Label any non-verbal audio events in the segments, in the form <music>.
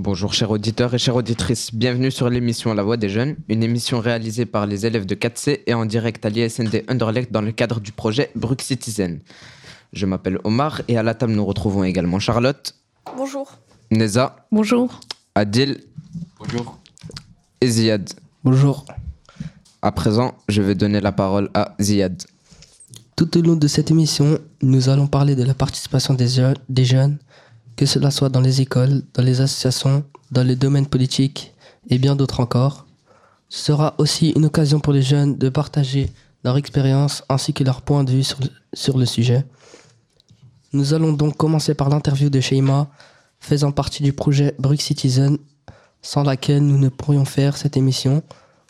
Bonjour chers auditeurs et chères auditrices, bienvenue sur l'émission La Voix des Jeunes, une émission réalisée par les élèves de 4C et en direct à l'ISND Underlect dans le cadre du projet Brux Citizen. Je m'appelle Omar et à la table nous retrouvons également Charlotte. Bonjour. Neza. Bonjour. Adil. Bonjour. Et Ziad. Bonjour. À présent, je vais donner la parole à Ziad. Tout au long de cette émission, nous allons parler de la participation des, jeunes, des jeunes, que cela soit dans les écoles, dans les associations, dans les domaines politiques et bien d'autres encore. Ce sera aussi une occasion pour les jeunes de partager leur expérience ainsi que leur point de vue sur le, sujet. Nous allons donc commencer par l'interview de Sheima, faisant partie du projet Brux Citizen, sans laquelle nous ne pourrions faire cette émission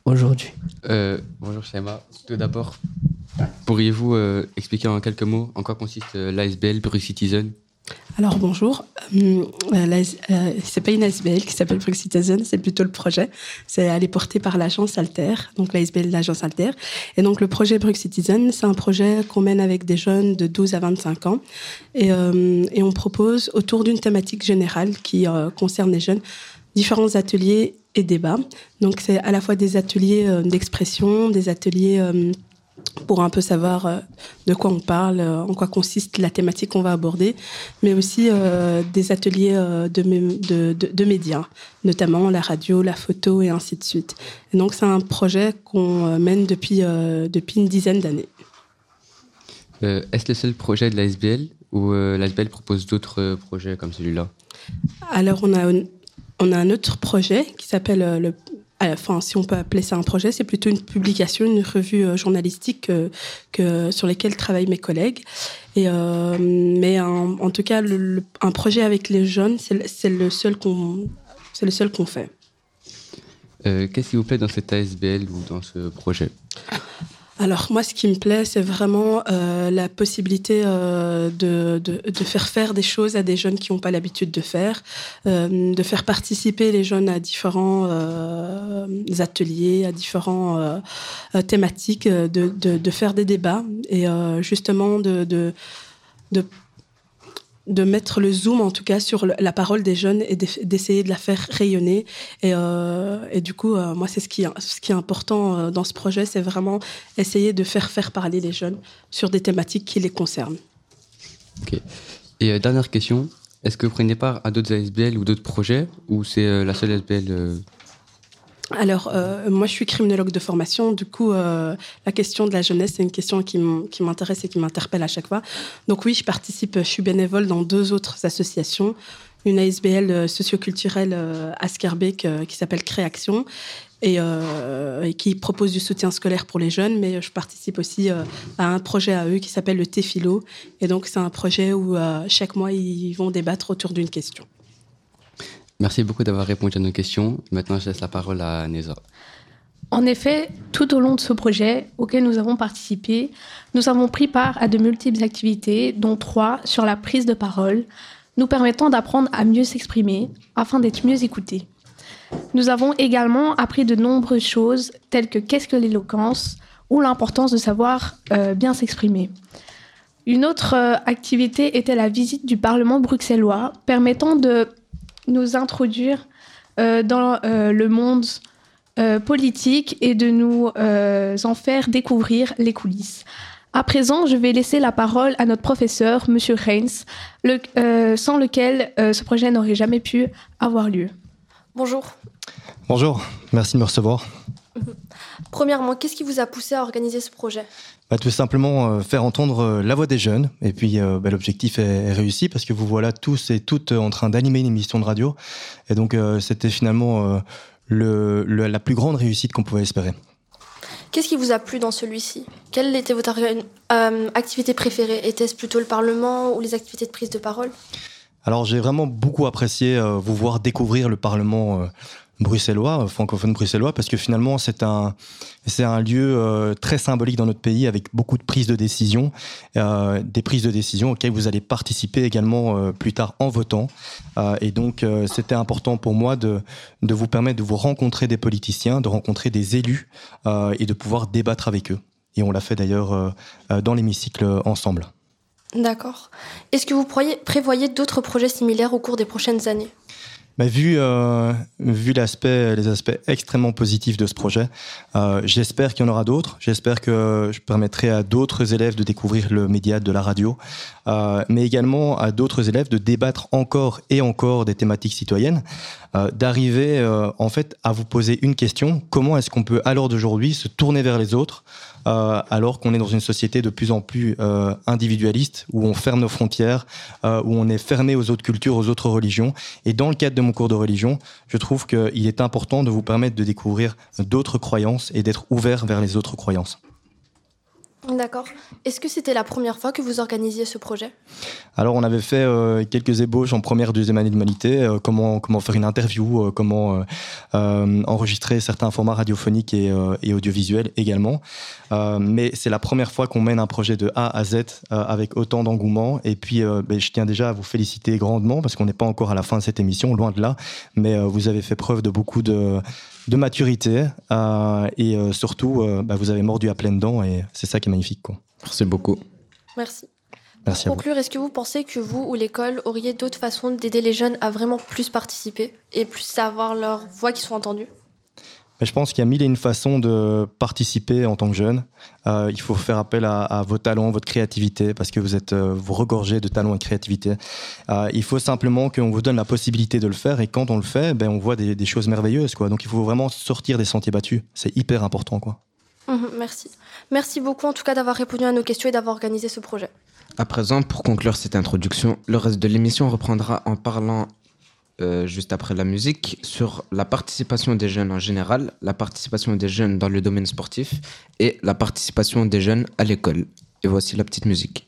aujourd'hui. Euh, bonjour Sheima. Tout d'abord, pourriez-vous euh, expliquer en quelques mots en quoi consiste euh, l'ASBL Citizen? Alors bonjour, euh, euh, c'est pas une ASBL qui s'appelle Brux Citizen, c'est plutôt le projet. C'est elle est portée par l'agence Alter, donc l'ASBL l'agence Alter. Et donc le projet Brux Citizen, c'est un projet qu'on mène avec des jeunes de 12 à 25 ans et, euh, et on propose autour d'une thématique générale qui euh, concerne les jeunes différents ateliers et débats. Donc c'est à la fois des ateliers euh, d'expression, des ateliers euh, pour un peu savoir euh, de quoi on parle, euh, en quoi consiste la thématique qu'on va aborder, mais aussi euh, des ateliers de, de, de, de médias, notamment la radio, la photo et ainsi de suite. Et donc c'est un projet qu'on mène depuis, euh, depuis une dizaine d'années. Euh, Est-ce le seul projet de l'ASBL ou l'ASBL propose d'autres projets comme celui-là? Alors on a, un- on a un autre projet qui s'appelle le Enfin, si on peut appeler ça un projet, c'est plutôt une publication, une revue euh, journalistique que, que- sur lesquelles travaillent mes collègues. Euh, mais en, tout cas, un projet avec les jeunes, c'est le- seul qu'on, fait. Euh, Qu'est-ce qui vous plaît dans cette ASBL ou dans ce projet? Alors moi, ce qui me plaît, c'est vraiment euh, la possibilité euh, de, de, faire faire des choses à des jeunes qui n'ont pas l'habitude de faire, euh, de faire participer les jeunes à différents ateliers, à différents thématiques, de, de, faire des débats et justement de, de, de mettre le zoom en tout cas sur la parole des jeunes et d'essayer de la faire rayonner. Et, euh, et du coup euh, moi c'est ce qui ce qui est important euh, dans ce projet c'est vraiment essayer de faire faire parler les jeunes sur des thématiques qui les concernent. Et euh, dernière question, est-ce que vous prenez part à d'autres ASBL ou d'autres projets ou c'est la seule ASBL Alors, euh, moi, je suis criminologue de formation. Du coup, euh, la question de la jeunesse, c'est une question qui m'intéresse et qui m'interpelle à chaque fois. Donc oui, je participe, je suis bénévole dans deux autres associations. Une ASBL euh, socioculturelle euh, à Scarbeck euh, qui s'appelle Créaction et, euh, et qui propose du soutien scolaire pour les jeunes. Mais je participe aussi à un projet à eux qui s'appelle le T-Philo. Et donc, c'est un projet où chaque mois, ils vont débattre autour d'une question. Merci beaucoup d'avoir répondu à nos questions. Maintenant, je laisse la parole à Neza. En effet, tout au long de ce projet auquel nous avons participé, nous avons pris part à de multiples activités, dont trois sur la prise de parole, nous permettant d'apprendre à mieux s'exprimer afin d'être mieux écoutés. Nous avons également appris de nombreuses choses telles que qu'est-ce que l'éloquence ou l'importance de savoir euh, bien s'exprimer. Une autre euh, activité était la visite du Parlement bruxellois, permettant de nous introduire euh, dans euh, le monde euh, politique et de nous euh, en faire découvrir les coulisses. À présent, je vais laisser la parole à notre professeur, Monsieur Reins, le- euh, sans lequel euh, ce projet n'aurait jamais pu avoir lieu. Bonjour. Bonjour, merci de me recevoir. Premièrement, qu'est-ce qui vous a poussé à organiser ce projet? Bah, tout simplement euh, faire entendre euh, la voix des jeunes. Et puis euh, bah, l'objectif est, est réussi parce que vous voilà tous et toutes en train d'animer une émission de radio. Et donc c'était finalement le, le- la plus grande réussite qu'on pouvait espérer. Qu'est-ce qui vous a plu dans celui-ci? Quelle était votre euh, activité préférée? Était-ce plutôt le Parlement ou les activités de prise de parole? Alors j'ai vraiment beaucoup apprécié euh, vous voir découvrir le Parlement euh, bruxellois, euh, francophone bruxellois, parce que finalement c'est un c'est un lieu euh, très symbolique dans notre pays avec beaucoup de prises de décision, euh, des prises de décision auxquelles vous allez participer également plus tard en votant. Et donc c'était important pour moi de de vous permettre de vous rencontrer des politiciens, de rencontrer des élus et de pouvoir débattre avec eux. Et on l'a fait d'ailleurs dans l'hémicycle ensemble. D'accord. Est-ce que vous prévoyez d'autres projets similaires au cours des prochaines années? Bah, vu euh, vu l'aspect, les aspects extrêmement positifs de ce projet, euh, j'espère qu'il y en aura d'autres. J'espère que je permettrai à d'autres élèves de découvrir le média de la radio, euh, mais également à d'autres élèves de débattre encore et encore des thématiques citoyennes, d'arriver en fait à vous poser une question comment est-ce qu'on peut à l'heure d'aujourd'hui se tourner vers les autres euh, alors qu'on est dans une société de plus en plus euh, individualiste, où on ferme nos frontières, euh, où on est fermé aux autres cultures, aux autres religions. Et dans le cadre de mon cours de religion, je trouve qu'il est important de vous permettre de découvrir d'autres croyances et d'être ouvert vers les autres croyances. D'accord. Est-ce que c'était la première fois que vous organisiez ce projet? Alors, on avait fait euh, quelques ébauches en première, deuxième année d'humanité, euh, comment, faire une interview, euh, comment euh, enregistrer certains formats radiophoniques et, audiovisuels également. Mais c'est la première fois qu'on mène un projet de A à Z avec autant d'engouement. Et puis, ben, je tiens déjà à vous féliciter grandement parce qu'on n'est pas encore à la fin de cette émission, loin de là. Mais vous avez fait preuve de beaucoup de, de maturité euh, et euh, surtout, euh, ben, vous avez mordu à pleines dents et c'est ça qui est magnifique. Quoi. Merci beaucoup. Merci. Merci Pour conclure, est-ce que vous pensez que vous ou l'école auriez d'autres façons d'aider les jeunes à vraiment plus participer et plus avoir leur voix qui soit entendue Mais je pense qu'il y a mille et une façons de participer en tant que jeune. Euh, il faut faire appel à, à vos talents, votre créativité, parce que vous êtes euh, vous regorgez de talents et de créativité. Euh, il faut simplement qu'on vous donne la possibilité de le faire, et quand on le fait, ben, on voit des, des choses merveilleuses. Quoi. Donc il faut vraiment sortir des sentiers battus. C'est hyper important. Quoi. Mhm, Merci. Merci beaucoup en tout cas d'avoir répondu à nos questions et d'avoir organisé ce projet. À présent, pour conclure cette introduction, le reste de l'émission reprendra en parlant euh, juste après la musique sur la participation des jeunes en général, la participation des jeunes dans le domaine sportif et la participation des jeunes à l'école. Et voici la petite musique.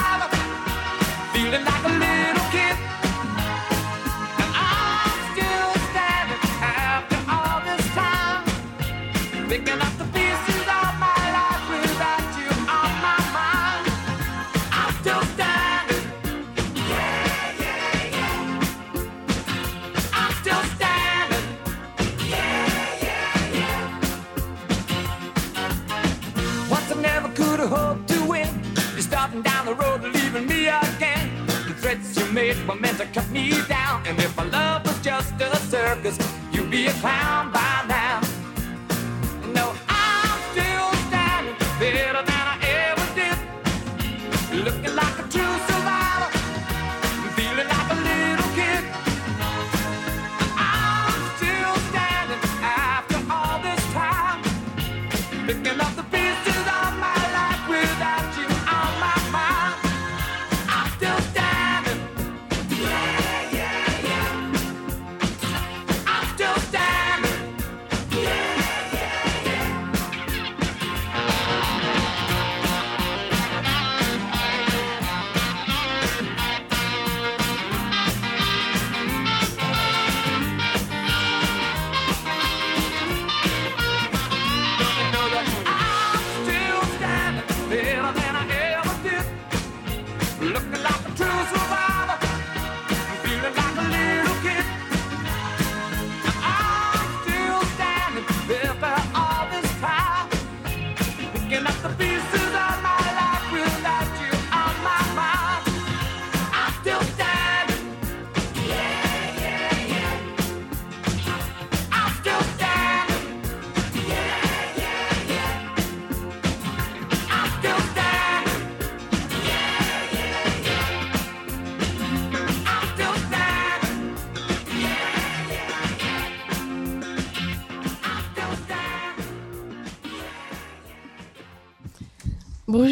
meant to cut me down.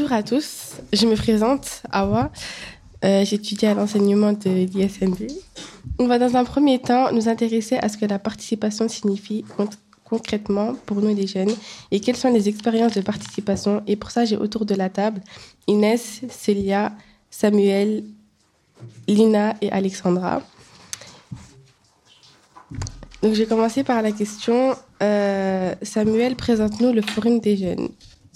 Bonjour à tous, je me présente, Awa. Euh, J'étudie à l'enseignement de l'ISNB. On va dans un premier temps nous intéresser à ce que la participation signifie con- concrètement pour nous les jeunes et quelles sont les expériences de participation. Et pour ça, j'ai autour de la table Inès, Célia, Samuel, Lina et Alexandra. Donc, je vais commencer par la question. euh, Samuel, présente-nous le Forum des jeunes.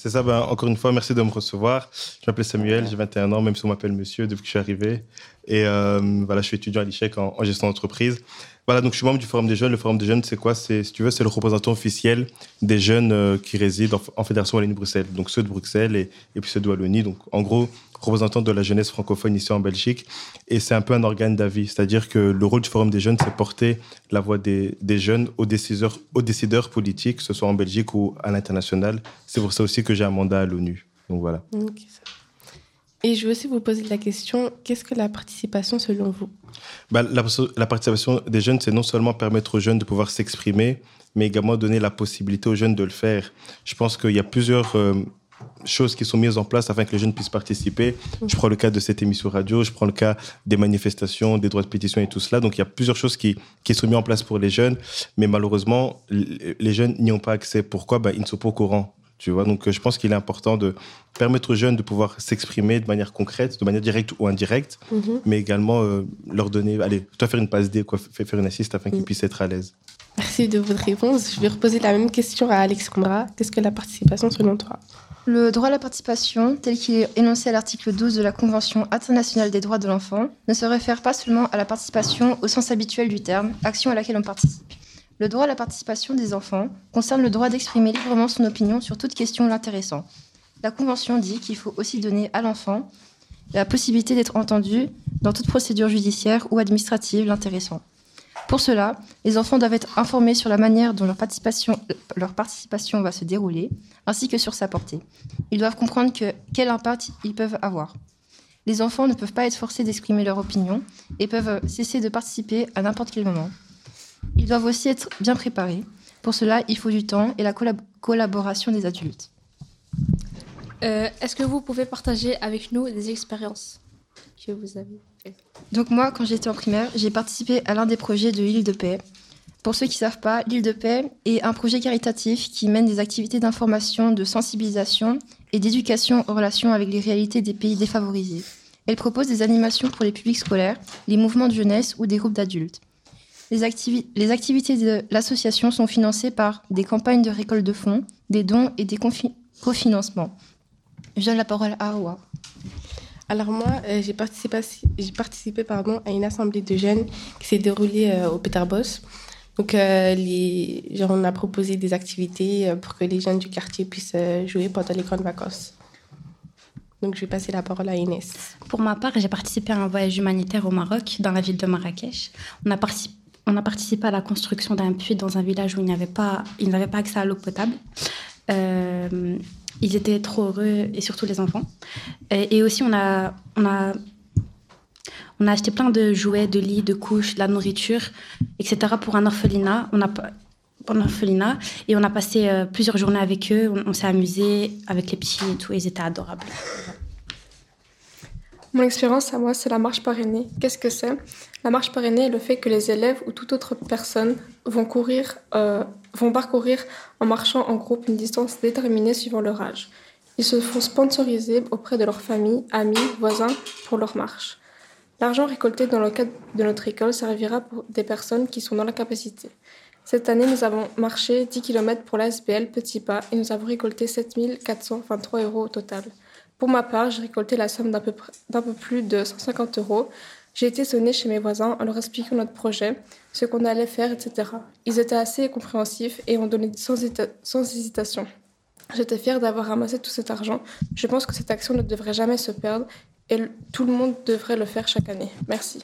C'est ça, ben, encore une fois, merci de me recevoir. Je m'appelle Samuel, j'ai 21 ans, même si on m'appelle monsieur depuis que je suis arrivé. Et euh, voilà, je suis étudiant à l'ICHEC en, gestion d'entreprise. Voilà, donc je suis membre du Forum des jeunes. Le Forum des jeunes, c'est quoi? C'est, si tu veux, c'est le représentant officiel des jeunes euh, qui résident en, en Fédération Wallonie-Bruxelles. Donc ceux de Bruxelles et, et puis ceux de Wallonie. Donc en gros, représentant de la jeunesse francophone ici en Belgique. Et c'est un peu un organe d'avis. C'est-à-dire que le rôle du Forum des jeunes, c'est porter la voix des, des jeunes aux décideurs, aux décideurs politiques, que ce soit en Belgique ou à l'international. C'est pour ça aussi que j'ai un mandat à l'ONU. Donc voilà. Et je veux aussi vous poser la question, qu'est-ce que la participation selon vous? Bah, la, la participation des jeunes, c'est non seulement permettre aux jeunes de pouvoir s'exprimer, mais également donner la possibilité aux jeunes de le faire. Je pense qu'il y a plusieurs euh, choses qui sont mises en place afin que les jeunes puissent participer. Je prends le cas de cette émission radio, je prends le cas des manifestations, des droits de pétition et tout cela. Donc il y a plusieurs choses qui, qui sont mises en place pour les jeunes, mais malheureusement, les jeunes n'y ont pas accès. Pourquoi? Bah, Ils ne sont pas au courant. Tu vois, donc je pense qu'il est important de permettre aux jeunes de pouvoir s'exprimer de manière concrète, de manière directe ou indirecte, mais également euh, leur donner, allez, toi faire une passe D, quoi, faire une assiste afin qu'ils puissent être à l'aise. Merci de votre réponse. Je vais reposer la même question à Alexandra. Qu'est-ce que la participation selon toi? Le droit à la participation, tel qu'il est énoncé à l'article 12 de la Convention internationale des droits de l'enfant, ne se réfère pas seulement à la participation au sens habituel du terme, action à laquelle on participe. Le droit à la participation des enfants concerne le droit d'exprimer librement son opinion sur toute question l'intéressant. La Convention dit qu'il faut aussi donner à l'enfant la possibilité d'être entendu dans toute procédure judiciaire ou administrative l'intéressant. Pour cela, les enfants doivent être informés sur la manière dont leur participation, va se dérouler, ainsi que sur sa portée. Ils doivent comprendre que, quel impact ils peuvent avoir. Les enfants ne peuvent pas être forcés d'exprimer leur opinion et peuvent cesser de participer à n'importe quel moment. Ils doivent aussi être bien préparés. Pour cela, il faut du temps et la collab- collaboration des adultes. Euh, Est-ce que vous pouvez partager avec nous des expériences que vous avez Donc moi, quand j'étais en primaire, j'ai participé à l'un des projets de l'île de paix. Pour ceux qui ne savent pas, l'île de paix est un projet caritatif qui mène des activités d'information, de sensibilisation et d'éducation en relation avec les réalités des pays défavorisés. Elle propose des animations pour les publics scolaires, les mouvements de jeunesse ou des groupes d'adultes. Les, activi- les activités de l'association sont financées par des campagnes de récolte de fonds, des dons et des cofinancements. Je donne la parole à Awa. Alors moi, euh, j'ai participé, pardon, à une assemblée de jeunes qui s'est déroulée euh, au Peter Boss. Donc, euh, on a proposé des activités pour que les jeunes du quartier puissent jouer pendant les grandes vacances. Donc, je vais passer la parole à Inès. Pour ma part, j'ai participé à un voyage humanitaire au Maroc, dans la ville de Marrakech. On a, participé à la construction d'un puits dans un village où il n'y avait pas, ils n'avaient pas accès à l'eau potable. Ils étaient trop heureux, et surtout les enfants. Et, aussi, on a, on, a, on a acheté plein de jouets, de lits, de couches, de la nourriture, etc. pour un orphelinat. On a, pour un orphelinat. Et on a passé euh, plusieurs journées avec eux. On, on s'est amusé avec les petits et tout. Ils étaient adorables. Mon expérience à moi, c'est la marche parrainée. Qu'est-ce que c'est? La marche parrainée est le fait que les élèves ou toute autre personne vont courir, euh, vont parcourir en marchant en groupe une distance déterminée suivant leur âge. Ils se font sponsoriser auprès de leur famille, amis, voisins pour leur marche. L'argent récolté dans le cadre de notre école servira pour des personnes qui sont dans l'incapacité. Cette année, nous avons marché 10 km pour l'ASBL Petit Pas et nous avons récolté 7 423 euros au total. Pour ma part, j'ai récolté la somme d'un peu, plus de 150 euros. J'ai été sonnée chez mes voisins en leur expliquant notre projet, ce qu'on allait faire, etc. Ils étaient assez compréhensifs et ont donné sans, hésitation. J'étais fière d'avoir ramassé tout cet argent. Je pense que cette action ne devrait jamais se perdre et tout le monde devrait le faire chaque année. Merci.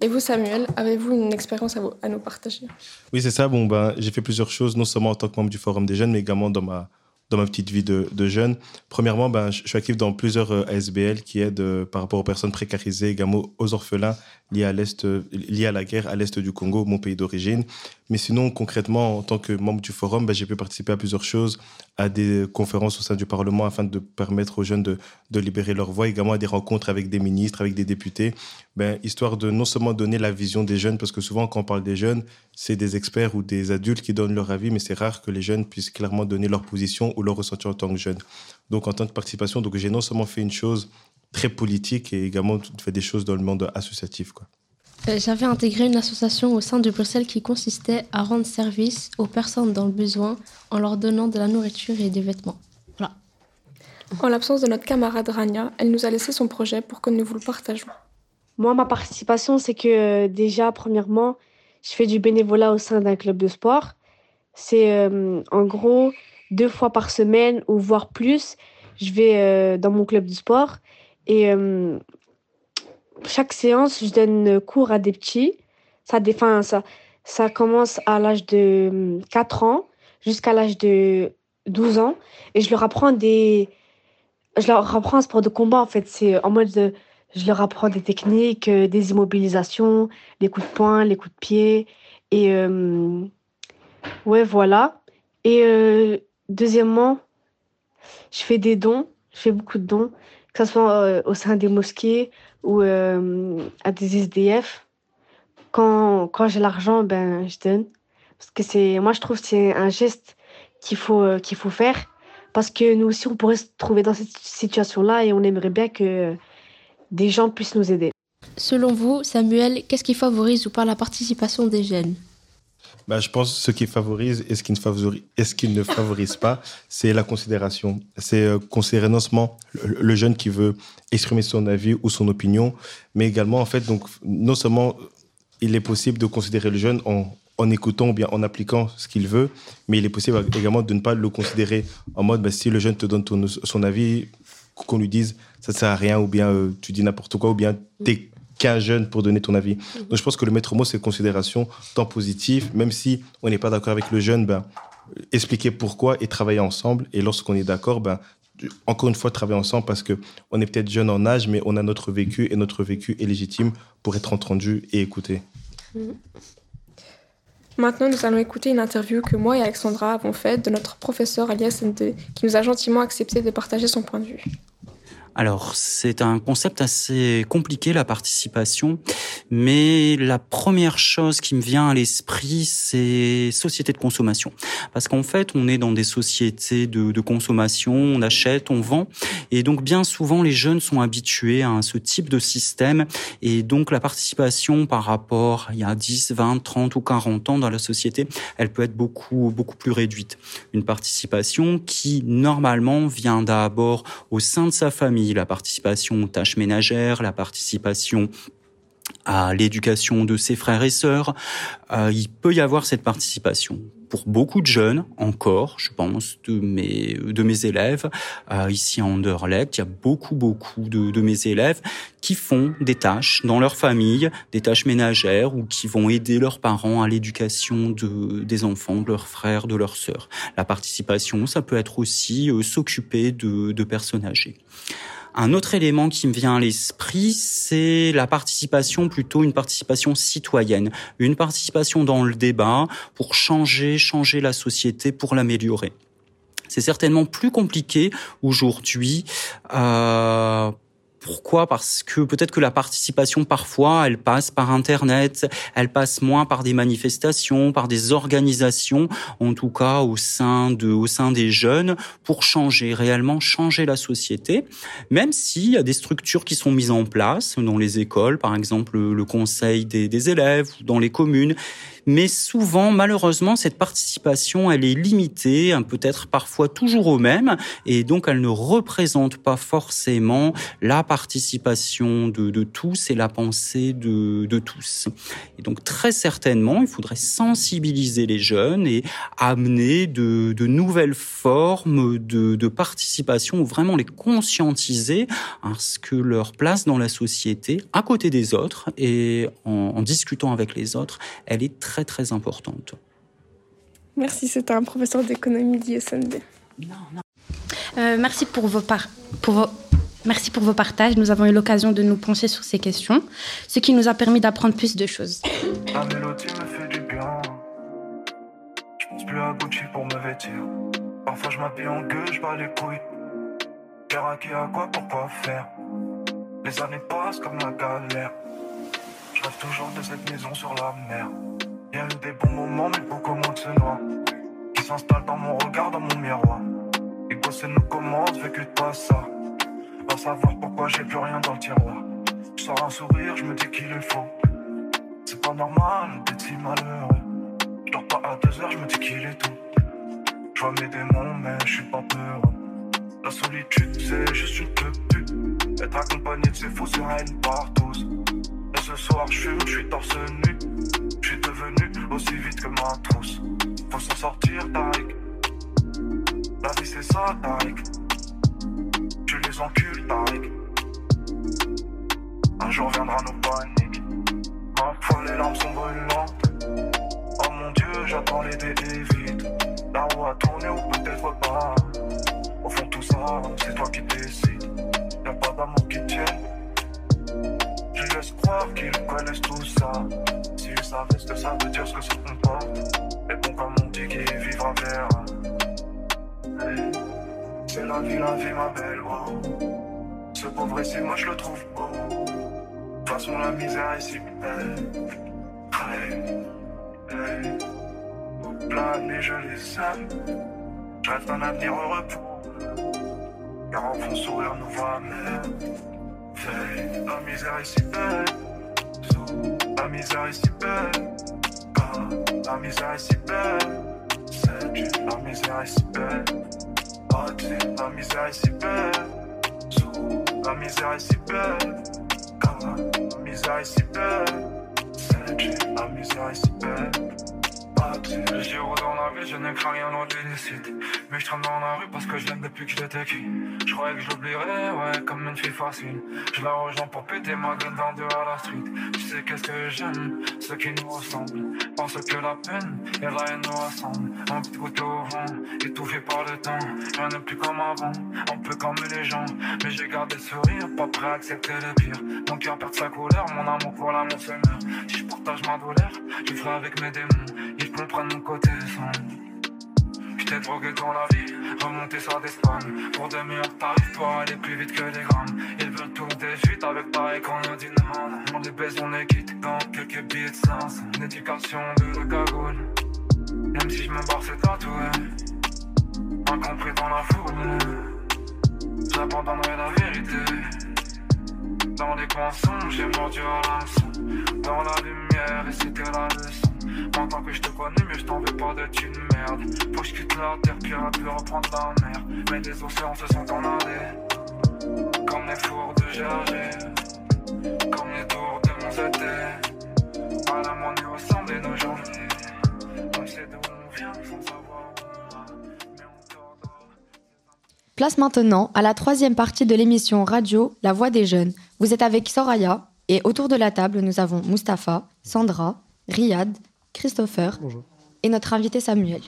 Et vous, Samuel, avez-vous une expérience à nous partager? Oui, c'est ça. Bon, ben, j'ai fait plusieurs choses, non seulement en tant que membre du Forum des jeunes, mais également dans ma, dans ma petite vie de, jeune. Premièrement, ben, je suis actif dans plusieurs euh, ASBL qui aident euh, par rapport aux personnes précarisées, également aux orphelins liés à, l'est, euh, liés à la guerre à l'est du Congo, mon pays d'origine. Mais sinon, concrètement, en tant que membre du Forum, ben, j'ai pu participer à plusieurs choses, à des conférences au sein du Parlement afin de permettre aux jeunes de, de libérer leur voix, également à des rencontres avec des ministres, avec des députés, ben, histoire de non seulement donner la vision des jeunes, parce que souvent quand on parle des jeunes, c'est des experts ou des adultes qui donnent leur avis, mais c'est rare que les jeunes puissent clairement donner leur position ou leur ressenti en tant que jeunes. Donc en tant que participation, j'ai non seulement fait une chose très politique et également fait des choses dans le monde associatif. Quoi. Euh, J'avais intégré une association au sein de Bruxelles qui consistait à rendre service aux personnes dans le besoin en leur donnant de la nourriture et des vêtements. Voilà. En l'absence de notre camarade Rania, elle nous a laissé son projet pour que nous vous le partagions. Moi, ma participation, c'est que euh, déjà, premièrement, je fais du bénévolat au sein d'un club de sport. C'est euh, en gros deux fois par semaine ou voire plus. Je vais euh, dans mon club de sport et euh, chaque séance, je donne cours à des petits. Ça, enfin, ça, ça commence à l'âge de 4 ans jusqu'à l'âge de 12 ans. Et je leur apprends des je leur apprends un sport de combat en fait. C'est en mode de- je leur apprends des techniques euh, des immobilisations les coups de poing les coups de pied. Et euh, ouais voilà. Et euh, deuxièmement je fais des dons. Je fais beaucoup de dons que ce soit euh, au sein des mosquées ou euh, à des SDF quand, quand j'ai l'argent ben je donne. Parce que c'est moi je trouve que c'est un geste qu'il faut euh, qu'il faut faire. Parce que nous aussi on pourrait se trouver dans cette situation là et on aimerait bien que des gens puissent nous aider. Selon vous, Samuel, qu'est-ce qui favorise ou pas la participation des jeunes? Bah, je pense que ce qui favorise et ce qui ne favorise, pas, <laughs> c'est la considération. C'est euh, considérer non seulement le, jeune qui veut exprimer son avis ou son opinion, mais également, en fait, donc, non seulement il est possible de considérer le jeune en, en écoutant ou bien en appliquant ce qu'il veut, mais il est possible également de ne pas le considérer en mode, bah, si le jeune te donne son avis, qu'on lui dise ça ne sert à rien ou bien euh, tu dis n'importe quoi ou bien t'es qu'un jeune pour donner ton avis. Donc je pense que le maître mot c'est considération tant positive, même si on n'est pas d'accord avec le jeune, ben expliquer pourquoi et travailler ensemble. Et lorsqu'on est d'accord, ben encore une fois travailler ensemble parce que on est peut-être jeune en âge, mais on a notre vécu et notre vécu est légitime pour être entendu et écouté. Maintenant, nous allons écouter une interview que moi et Alexandra avons faite de notre professeur à l'ISND qui nous a gentiment accepté de partager son point de vue. Alors, c'est un concept assez compliqué, la participation, mais la première chose qui me vient à l'esprit, c'est société de consommation. Parce qu'en fait, on est dans des sociétés de, consommation, on achète, on vend, et donc bien souvent, les jeunes sont habitués à ce type de système, et donc la participation par rapport il y a 10, 20, 30 ou 40 ans dans la société, elle peut être beaucoup, beaucoup plus réduite. Une participation qui, normalement, vient d'abord au sein de sa famille, la participation aux tâches ménagères, la participation à l'éducation de ses frères et sœurs. Euh, il peut y avoir cette participation. Pour beaucoup de jeunes, encore, je pense, de mes, élèves, euh, ici à Anderlecht, il y a beaucoup, beaucoup de, mes élèves qui font des tâches dans leur famille, des tâches ménagères ou qui vont aider leurs parents à l'éducation de, des enfants, de leurs frères, de leurs sœurs. La participation, ça peut être aussi euh, s'occuper de, de personnes âgées. Un autre élément qui me vient à l'esprit, c'est la participation, plutôt une participation citoyenne, une participation dans le débat pour changer, changer la société, pour l'améliorer. C'est certainement plus compliqué aujourd'hui. Euh, pourquoi? Parce que peut-être que la participation parfois, elle passe par Internet, elle passe moins par des manifestations, par des organisations, en tout cas au sein de, au sein des jeunes, pour changer réellement, changer la société. Même s'il y a des structures qui sont mises en place dans les écoles, par exemple le conseil des, des élèves, ou dans les communes. Mais souvent, malheureusement, cette participation, elle est limitée, hein, peut-être parfois toujours au même, et donc elle ne représente pas forcément la participation de, tous et la pensée de, tous. Et donc très certainement, il faudrait sensibiliser les jeunes et amener de, nouvelles formes de, de participation, ou vraiment les conscientiser à ce que leur place dans la société, à côté des autres et en, en discutant avec les autres, elle est très très importante. Merci, c'était un professeur d'économie d'ISND. Euh, merci pour vos, par- pour vos- Merci pour vos partages. Nous avons eu l'occasion de nous pencher sur ces questions, ce qui nous a permis d'apprendre plus de choses. La mélodie me fait du bien. Je pense plus à Gucci pour me vêtir. Parfois je m'habille en gueule, je bats les couilles. Faire à qui, à quoi, pourquoi faire? Les années passent comme la galère. Je rêve toujours de cette maison sur la mer. Eu des bons moments, mais beaucoup moins de ce noir. Qui s'installe dans mon regard, dans mon miroir. Et bosser nous commence, vécu pas ça. Va savoir pourquoi j'ai plus rien dans le tiroir. Je sors un sourire, je me dis qu'il est faux. C'est pas normal d'être si malheureux. Je dors pas à deux heures, je me dis qu'il est tout. Je vois mes démons, mais je suis pas peureux. La solitude, c'est juste une pute. Être accompagné de ces faux serait une partouze. Et ce soir, je je suis torse nu. Aussi vite que ma trousse. Faut s'en sortir, Tariq. La vie, c'est ça, Tariq. Tu les encules, Tariq. Un jour viendra nos paniques. Ma foi, les larmes sont brûlantes. Oh mon dieu, j'attends les dés vite. La roue a tourné ou peut-être pas. Au fond, tout ça, c'est toi qui décides. Y'a pas d'amour qui tienne. Laisse croire qu'ils connaissent tout ça. S'ils savaient ce que ça veut dire, ce que ça comporte. Et bon, comme on dit, qui vivra verra. C'est la vie, la vie, ma belle. Oh. Ce pauvre ici, moi je le trouve beau. De toute façon, la misère ici, belle. Hey, hey. Je les aime. Je rêve d'un avenir pour eux. Car en fond sourire nous voit même. Hey, la misère ici belle. Sous, La misère ici belle. Ah, la misère ici belle. C'est du la misère ici belle. Ah, tu sais, la misère ici belle. Sous, La misère ici belle. Ah, la misère ici belle. C'est du la misère ici belle. Je giro dans la ville, je ne crains rien loin décides. Mais je tremble dans la rue parce que je l'aime depuis que j'étais qui. Je croyais que je l'oublierais, ouais, comme une fille facile. Je la rejoins pour péter ma gueule dans deux à la street. Tu sais qu'est-ce que j'aime, ceux qui nous ressemblent. Pensent que la peine et la haine nous rassemblent. Un petit côté au vent, étouffé par le temps. Rien n'est plus comme avant, on peut calmer les gens. Mais j'ai gardé le sourire, pas prêt à accepter le pire. Mon cœur perd sa couleur, mon amour pour l'amour se meurt. Si je partage ma douleur, je ferai avec mes démons. Comprennent mon côté sombre. J't'ai drogué dans la vie, remonter ça d'Espagne Pour des meilleurs tarifs, pour aller plus vite que les grammes Ils veulent tout des fuites avec pareil qu'on a dit non On les on les quitte dans quelques billets de sens. Une éducation de la cagoule. Même si je me barre c'est tatoué Incompris dans la foule. J'abandonnerai la vérité. Dans les sombres, j'ai mordu à Dans la lumière, et c'était la leçon Maintenant que je te connais, mais je t'en veux pas d'être une merde. Faut que je quitte la terre, puis à plus reprendre la mer. Mais les océans se sont en allés. Comme les fours de Gergé. Comme les tours de mon zété. À la moindre nous ressemblent et nos journées. On sait d'où on vient sans savoir. Place maintenant à la troisième partie de l'émission radio La Voix des Jeunes. Vous êtes avec Soraya et autour de la table, nous avons Mustapha, Sandra, Riyad, Christopher et notre invité Samuel.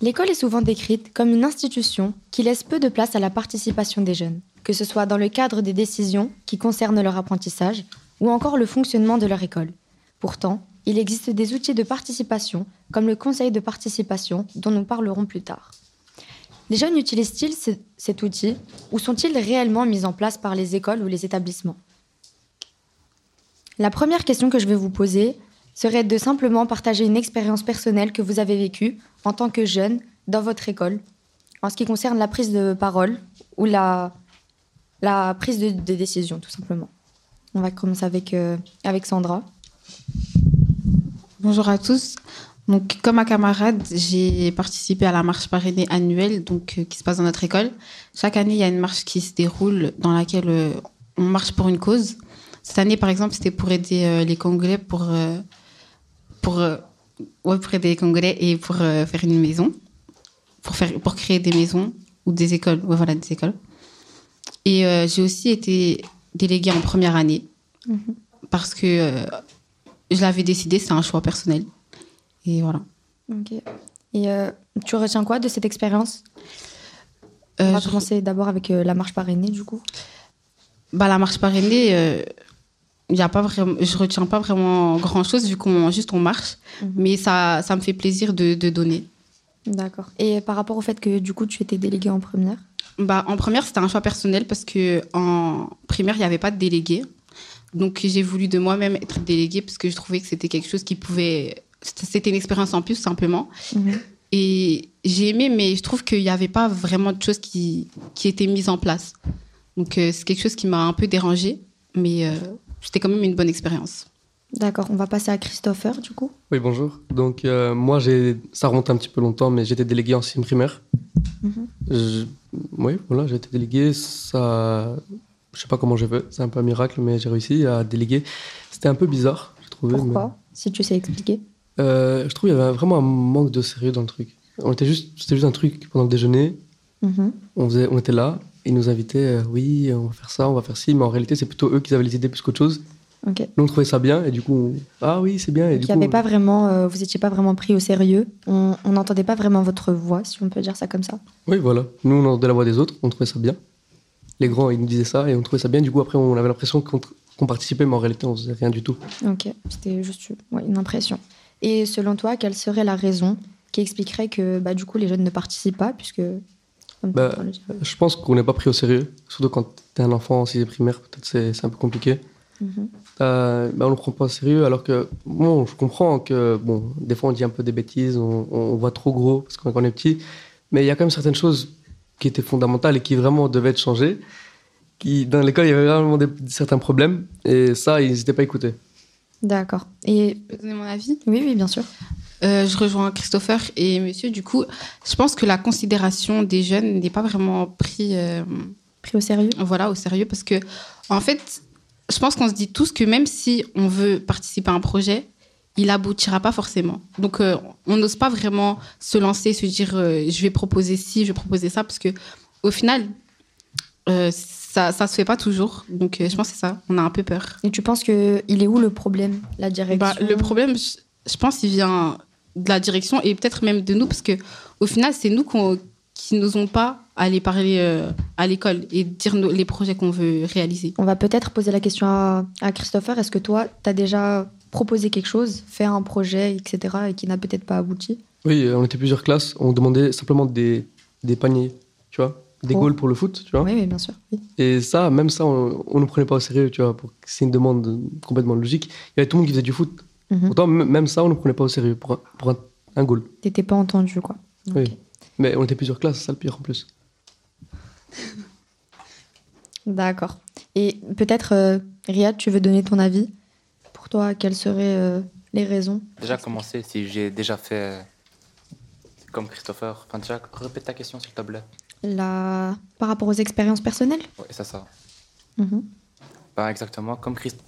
L'école est souvent décrite comme une institution qui laisse peu de place à la participation des jeunes, que ce soit dans le cadre des décisions qui concernent leur apprentissage ou encore le fonctionnement de leur école. Pourtant, il existe des outils de participation comme le conseil de participation dont nous parlerons plus tard. Les jeunes utilisent-ils ce- cet outil ou sont-ils réellement mis en place par les écoles ou les établissements? La première question que je vais vous poser serait de simplement partager une expérience personnelle que vous avez vécue en tant que jeune dans votre école, en ce qui concerne la prise de parole ou la, prise de, décision, tout simplement. On va commencer avec, euh, Sandra. Bonjour à tous. Donc, comme ma camarade, j'ai participé à la marche parrainée annuelle donc, euh, qui se passe dans notre école. Chaque année, il y a une marche qui se déroule dans laquelle euh, on marche pour une cause. Cette année, par exemple, c'était pour aider euh, les Congolais pour, euh, pour, euh, ouais, pour aider les Congolais et pour faire une maison, pour, faire, pour créer des maisons ou des écoles. Ouais, voilà, des écoles. Et euh, j'ai aussi été déléguée en première année parce que euh, je l'avais décidé, c'est un choix personnel. Et voilà. Ok. Et euh, tu retiens quoi de cette expérience? On va je- commencer d'abord avec la marche parrainée, du coup. Bah, la marche parrainée, y a pas vraiment, je retiens pas vraiment grand chose vu qu'on juste on marche, mais ça, ça me fait plaisir de, de donner. D'accord. Et par rapport au fait que du coup tu étais déléguée en première? Bah, en première, c'était un choix personnel parce que en primaire, il n'y avait pas de délégué. Donc, j'ai voulu de moi-même être déléguée parce que je trouvais que c'était quelque chose qui pouvait. C'était une expérience en plus, simplement. Et j'ai aimé, mais je trouve qu'il n'y avait pas vraiment de choses qui, qui étaient mises en place. Donc, euh, c'est quelque chose qui m'a un peu dérangée, mais euh, c'était quand même une bonne expérience. D'accord, on va passer à Christopher du coup. Oui, bonjour. Donc, euh, moi, j'ai... ça remonte un petit peu longtemps, mais j'étais délégué en sixième primaire. Mhm. Je- Oui, voilà, j'ai été délégué. Ça... Je sais pas comment j'ai fait, c'est un peu un miracle, mais j'ai réussi à déléguer. C'était un peu bizarre, j'ai trouvé. mais- Pourquoi? Si tu sais expliquer. Euh, Je trouve qu'il y avait vraiment un manque de sérieux dans le truc. On était juste... C'était juste un truc pendant le déjeuner. Mhm. On, faisait... on était là, ils nous invitaient, euh, oui, on va faire ça, on va faire ci, mais en réalité, c'est plutôt eux qui avaient les idées plus qu'autre chose. Ok. Nous, on trouvait ça bien, et du coup, on- ah oui, c'est bien. Et Il du y coup, avait pas vraiment, euh, vous étiez pas vraiment pris au sérieux. On n'entendait pas vraiment votre voix, si on peut dire ça comme ça. Oui, voilà. Nous, on entendait la voix des autres, on trouvait ça bien. Les grands, ils nous disaient ça et on trouvait ça bien. Du coup, après, on avait l'impression qu'on participait, mais en réalité, on faisait rien du tout. Ok, c'était juste ouais, une impression. Et selon toi, quelle serait la raison qui expliquerait que bah, du coup les jeunes ne participent pas, puisque Bah, tu je pense qu'on n'est pas pris au sérieux, surtout quand t'es un enfant en sixième primaire, peut-être c'est un peu compliqué. Euh, bah, on ne le prend pas au sérieux, alors que, bon, je comprends que, bon, des fois on dit un peu des bêtises, on, on voit trop gros parce qu'on quand on est petit, mais il y a quand même certaines choses qui étaient fondamentales et qui vraiment devaient être changées. Qui, dans l'école, il y avait vraiment des, certains problèmes, et ça, ils n'hésitaient pas à écouter. D'accord. Et peux donner mon avis? Oui, oui, bien sûr. Euh, je rejoins Christopher et Monsieur. Du coup, je pense que la considération des jeunes n'est pas vraiment pris euh, pris au sérieux. Voilà, au sérieux, parce que en fait, je pense qu'on se dit tous que même si on veut participer à un projet, il aboutira pas forcément. Donc, euh, on n'ose pas vraiment se lancer, se dire euh, je vais proposer ci, je vais proposer ça, parce que au final, ça, ça se fait pas toujours. Donc, je pense que c'est ça. On a un peu peur. Et tu penses que il est où le problème La direction Bah, le problème, je, je pense, il vient de la direction et peut-être même de nous, parce que au final, c'est nous qui n'osons pas aller parler euh, à l'école et dire nos- les projets qu'on veut réaliser. On va peut-être poser la question à, à Christopher. Est-ce que toi, tu as déjà proposé quelque chose, fait un projet, etc., et qui n'a peut-être pas abouti? Oui, on était plusieurs classes, on demandait simplement des, des paniers, tu vois, des Oh. goals pour le foot, tu vois. Oui, oui, bien sûr. oui. Et ça, même ça, on ne nous prenait pas au sérieux, tu vois, pour- c'est une demande complètement logique. Il y avait tout le monde qui faisait du foot. Mhm. Pourtant, même ça, on ne prenait pas au sérieux pour un, pour un, un goal. T'étais pas entendu, quoi. Oui. Mais on était plusieurs classes, c'est ça le pire en plus. <laughs> D'accord. Et peut-être, euh, Riyad, tu veux donner ton avis? Pour toi, quelles seraient euh, les raisons? Déjà commencé, si j'ai déjà fait euh, comme Christopher? Enfin, déjà, répète ta question s'il te plaît. La... Par rapport aux expériences personnelles? Oui, c'est ça. Mhm. Ben, exactement. Comme, Christ-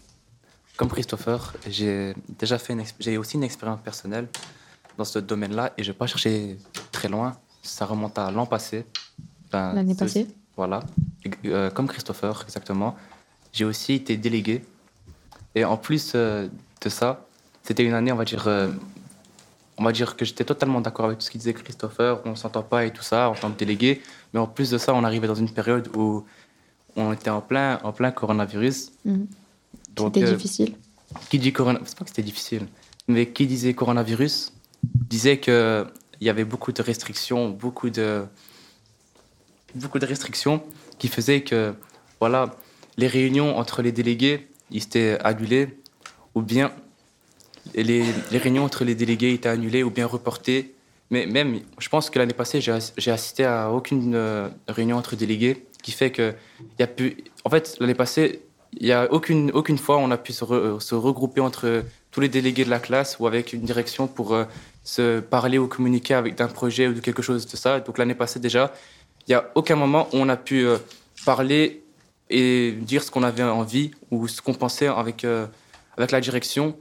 comme Christopher, j'ai déjà fait j'ai aussi une expérience personnelle dans ce domaine-là et je vais pas chercher très loin. Ça remonte à l'an passé. Ben, L'année passée Voilà. Euh, comme Christopher, exactement. J'ai aussi été délégué. Et en plus euh, de ça, c'était une année, on va dire, euh, on va dire que j'étais totalement d'accord avec tout ce qu'il disait Christopher. On s'entend pas et tout ça en tant que délégué. Mais en plus de ça, on arrivait dans une période où on était en plein, en plein coronavirus. Donc, C'était euh, difficile. Qui dit corona... C'est pas que c'était difficile, mais qui disait coronavirus disait que il y avait beaucoup de restrictions, beaucoup de beaucoup de restrictions qui faisaient que voilà les réunions entre les délégués ils étaient annulées ou bien les, les réunions entre les délégués étaient annulées ou bien reportées. Mais même, je pense que l'année passée, j'ai ass- j'ai assisté à aucune euh, réunion entre délégués qui fait que il y a pu. En fait, l'année passée, il y a aucune aucune fois on a pu se, re- se regrouper entre tous les délégués de la classe ou avec une direction pour euh, se parler ou communiquer avec d'un projet ou de quelque chose de ça. Donc l'année passée déjà, il y a aucun moment où on a pu euh, parler et dire ce qu'on avait envie ou ce qu'on pensait avec euh, avec la direction.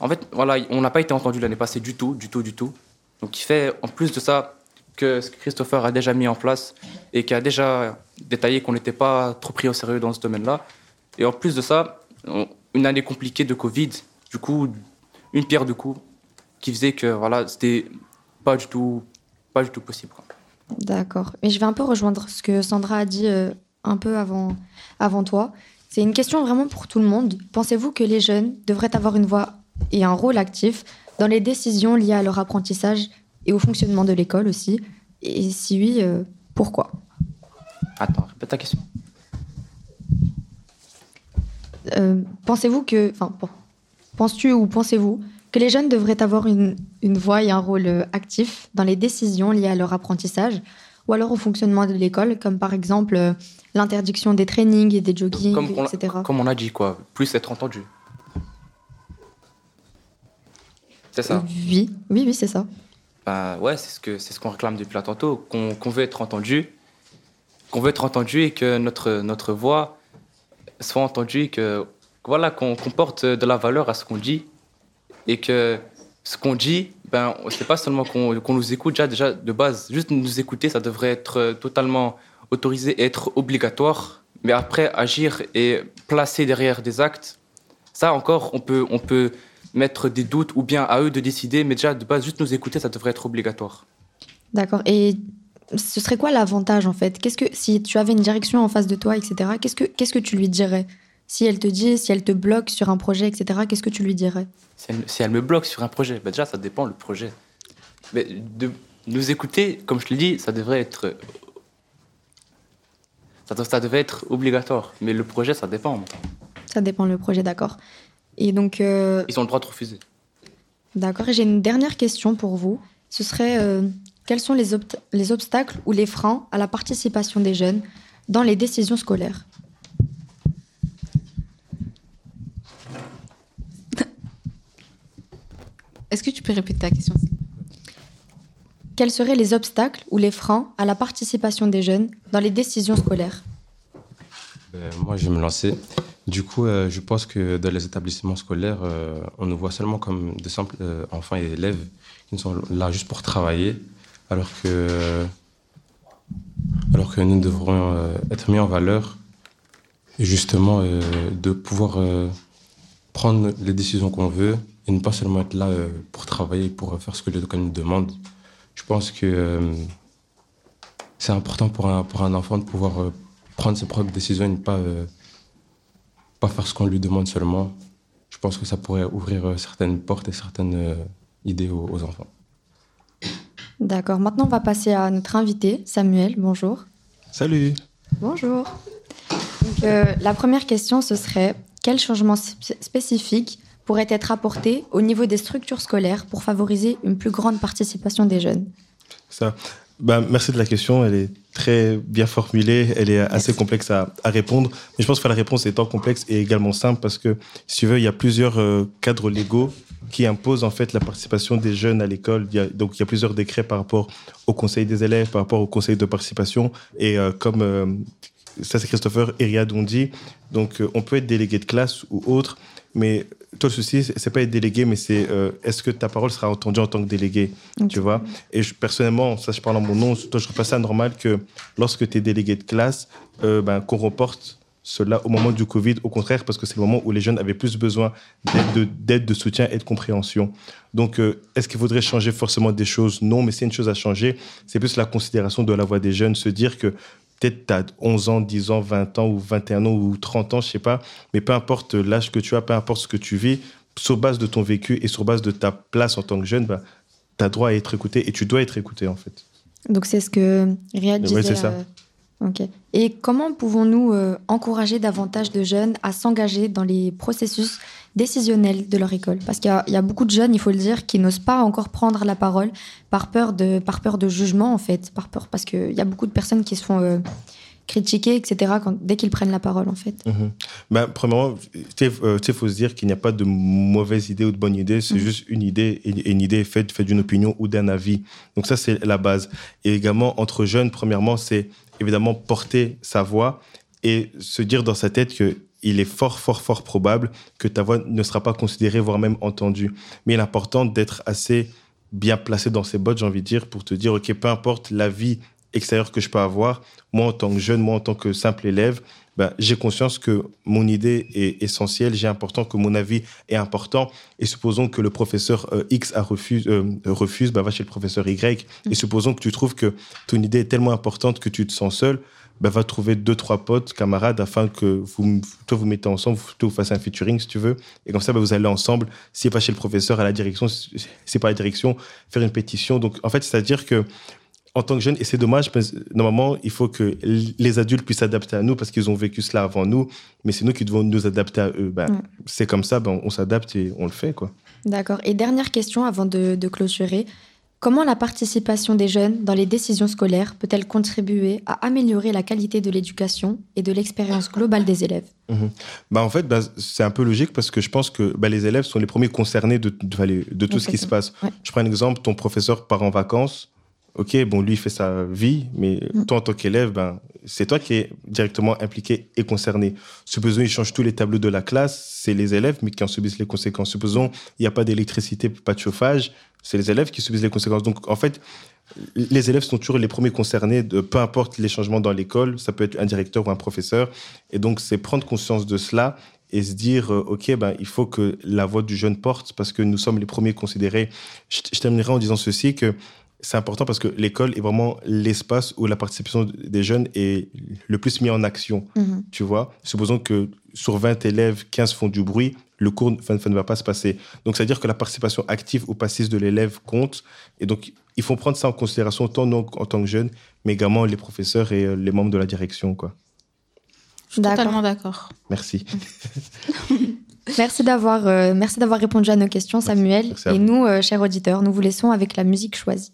En fait, voilà, on n'a pas été entendu l'année passée du tout, du tout, du tout. Donc, il fait en plus de ça que ce que Christopher a déjà mis en place et qui a déjà détaillé qu'on n'était pas trop pris au sérieux dans ce domaine-là. Et en plus de ça, on- une année compliquée de Covid, du coup, une pierre de coups qui faisait que voilà, c'était pas du tout, pas du tout possible. D'accord. Mais je vais un peu rejoindre ce que Sandra a dit euh, un peu avant, avant toi. C'est une question vraiment pour tout le monde. Pensez-vous que les jeunes devraient avoir une voix et un rôle actif dans les décisions liées à leur apprentissage et au fonctionnement de l'école aussi? Et si oui, euh, pourquoi? Attends, répète ta question. Euh, Pensez-vous que, enfin, pen- penses-tu ou pensez-vous que les jeunes devraient avoir une, une voix et un rôle euh, actif dans les décisions liées à leur apprentissage ou alors au fonctionnement de l'école, comme par exemple euh, l'interdiction des trainings et des joggings, Comme, on, etc. comme on a dit, quoi. Plus être entendu. C'est ça. Oui, oui, oui, c'est ça. Ben ouais, c'est ce que c'est ce qu'on réclame depuis là tantôt, qu'on qu'on veut être entendu, qu'on veut être entendu et que notre notre voix soit entendue, et que voilà qu'on qu'on porte de la valeur à ce qu'on dit et que ce qu'on dit, ben c'est pas seulement qu'on nous écoute déjà déjà de base, juste nous écouter, ça devrait être totalement autorisé et être obligatoire, mais après agir et placer derrière des actes, ça encore on peut on peut mettre des doutes ou bien à eux de décider, mais déjà de base juste nous écouter, ça devrait être obligatoire. D'accord. Ce serait quoi l'avantage en fait? Qu'est-ce que si tu avais une direction en face de toi, etc. Qu'est-ce que qu'est-ce que tu lui dirais? Si elle te dit, si elle te bloque sur un projet, etc. Qu'est-ce que tu lui dirais? Si elle, si elle me bloque sur un projet, ben déjà ça dépend le projet. Mais de nous écouter, comme je te le dis, ça devrait être ça, ça devait être obligatoire, mais le projet ça dépend. Ça dépend le projet, d'accord. Et donc, euh, Ils ont le droit de refuser. d'accord. Et j'ai une dernière question pour vous. Ce serait euh, quels sont les, obstacles ou les freins à la participation des jeunes dans les décisions scolaires? Est-ce que tu peux répéter ta question? Quels seraient les obstacles ou les freins à la participation des jeunes dans les décisions scolaires? Euh, moi, je vais me lancer. Du coup, euh, je pense que dans les établissements scolaires, euh, on nous voit seulement comme de simples euh, enfants et élèves qui sont là juste pour travailler, alors que, nous devrons euh, être mis en valeur et justement euh, de pouvoir euh, prendre les décisions qu'on veut et ne pas seulement être là pour travailler, pour faire ce que l'école nous demande. Je pense que c'est important pour un, enfant de pouvoir prendre ses propres décisions et ne pas, pas faire ce qu'on lui demande seulement. Je pense que ça pourrait ouvrir certaines portes et certaines idées aux enfants. D'accord. Maintenant, on va passer à notre invité, Samuel. Bonjour. Salut. Bonjour. Donc, euh, la première question, ce serait quels changements spé- spécifiques pourraient être apportés au niveau des structures scolaires pour favoriser une plus grande participation des jeunes? Ça. Bah, merci de la question. Elle est très bien formulée. Elle est assez complexe à, à répondre. Mais je pense que la réponse étant complexe et également simple parce que, si tu veux, il y a plusieurs euh, cadres légaux qui imposent en fait la participation des jeunes à l'école. Donc, il y a plusieurs décrets par rapport au conseil des élèves, par rapport au conseil de participation. Et euh, comme euh, ça, c'est Christopher et Riyad ont dit, donc euh, on peut être délégué de classe ou autre, mais toi, le souci, c'est pas être délégué, mais c'est est-ce que ta parole sera entendue en tant que délégué, tu vois? Et je- personnellement, ça, je parle en mon nom, toi, je trouve pas ça normal que lorsque tu es délégué de classe, ben, qu'on reporte cela au moment du Covid, au contraire, parce que c'est le moment où les jeunes avaient plus besoin d'aide, de, de soutien et de compréhension. Donc, euh, est-ce qu'il faudrait changer forcément des choses? Non, mais c'est une chose à changer. C'est plus la considération de la voix des jeunes, se dire que peut-être tu as 11 ans, 10 ans, 20 ans ou 21 ans ou 30 ans, je sais pas, mais peu importe l'âge que tu as, peu importe ce que tu vis, sur base de ton vécu et sur base de ta place en tant que jeune, bah, tu as droit à être écouté et tu dois être écouté en fait. Donc, c'est ce que Riyad disait. c'est ça. euh, Ok. Et comment pouvons-nous euh, encourager davantage de jeunes à s'engager dans les processus décisionnels de leur école? Parce qu'il y a- il y, a beaucoup de jeunes, il faut le dire, qui n'osent pas encore prendre la parole par peur de, par peur de jugement, en fait. Par peur, parce qu'il y a beaucoup de personnes qui se font euh, critiquer, etc., quand, dès qu'ils prennent la parole, en fait. Mhm. Ben, premièrement, il faut se dire qu'il n'y a pas de mauvaise idée ou de bonne idée, c'est juste une idée, et et une idée est faite, faite d'une opinion ou d'un avis. Donc ça, c'est la base. Et également, entre jeunes, premièrement, c'est évidemment porter sa voix et se dire dans sa tête que il est fort, fort, fort probable que ta voix ne sera pas considérée, voire même entendue. Mais il est important d'être assez bien placé dans ses bottes, j'ai envie de dire, pour te dire, OK, peu importe la vie extérieure que je peux avoir, moi, en tant que jeune, moi, en tant que simple élève, ben, j'ai conscience que mon idée est essentielle, j'ai important que mon avis est important. Et supposons que le professeur euh, X a refuse, euh, refuse, ben, va chez le professeur Y. Et supposons que tu trouves que ton idée est tellement importante que tu te sens seul, ben, va trouver deux, trois potes, camarades, afin que vous, toi, vous mettez ensemble, toi, vous fassiez un featuring, si tu veux. Et comme ça, ben, vous allez ensemble, si pas chez le professeur, à la direction, si c'est pas la direction, faire une pétition. Donc, en fait, c'est-à-dire que, en tant que jeune, et c'est dommage, parce que normalement, il faut que les adultes puissent s'adapter à nous parce qu'ils ont vécu cela avant nous, mais c'est nous qui devons nous adapter à eux. Ben, Ouais. C'est comme ça, ben, on s'adapte et on le fait, quoi. D'accord. Et dernière question avant de, de clôturer. Comment la participation des jeunes dans les décisions scolaires peut-elle contribuer à améliorer la qualité de l'éducation et de l'expérience globale des élèves? Bah, en fait, bah, c'est un peu logique parce que je pense que bah, les élèves sont les premiers concernés de, de, de- de tout ce qui se passe. Je prends un exemple, ton professeur part en vacances. Ok, bon, lui, il fait sa vie, mais toi, en tant qu'élève, ben, c'est toi qui es directement impliqué et concerné. Supposons il change tous les tableaux de la classe, c'est les élèves, mais qui en subissent les conséquences. Supposons il n'y a pas d'électricité, pas de chauffage, c'est les élèves qui subissent les conséquences. Donc, en fait, les élèves sont toujours les premiers concernés, de, peu importe les changements dans l'école, ça peut être un directeur ou un professeur. Et donc, c'est prendre conscience de cela et se dire, euh, OK, ben, il faut que la voix du jeune porte parce que nous sommes les premiers considérés. Je, je terminerai en disant ceci, que c'est important parce que l'école est vraiment l'espace où la participation des jeunes est le plus mis en action. Mhm. Tu vois, supposons que sur 20 élèves, 15 font du bruit, le cours ne va pas se passer. Donc, c'est-à-dire que la participation active ou passive de l'élève compte. Et donc, il faut prendre ça en considération, tant en tant que jeunes, mais également les professeurs et euh, les membres de la direction. Quoi. Je suis totalement d'accord. Merci. <laughs> Merci d'avoir euh, merci d'avoir répondu à nos questions, Samuel. Merci et nous, euh, chers auditeurs, nous vous laissons avec la musique choisie.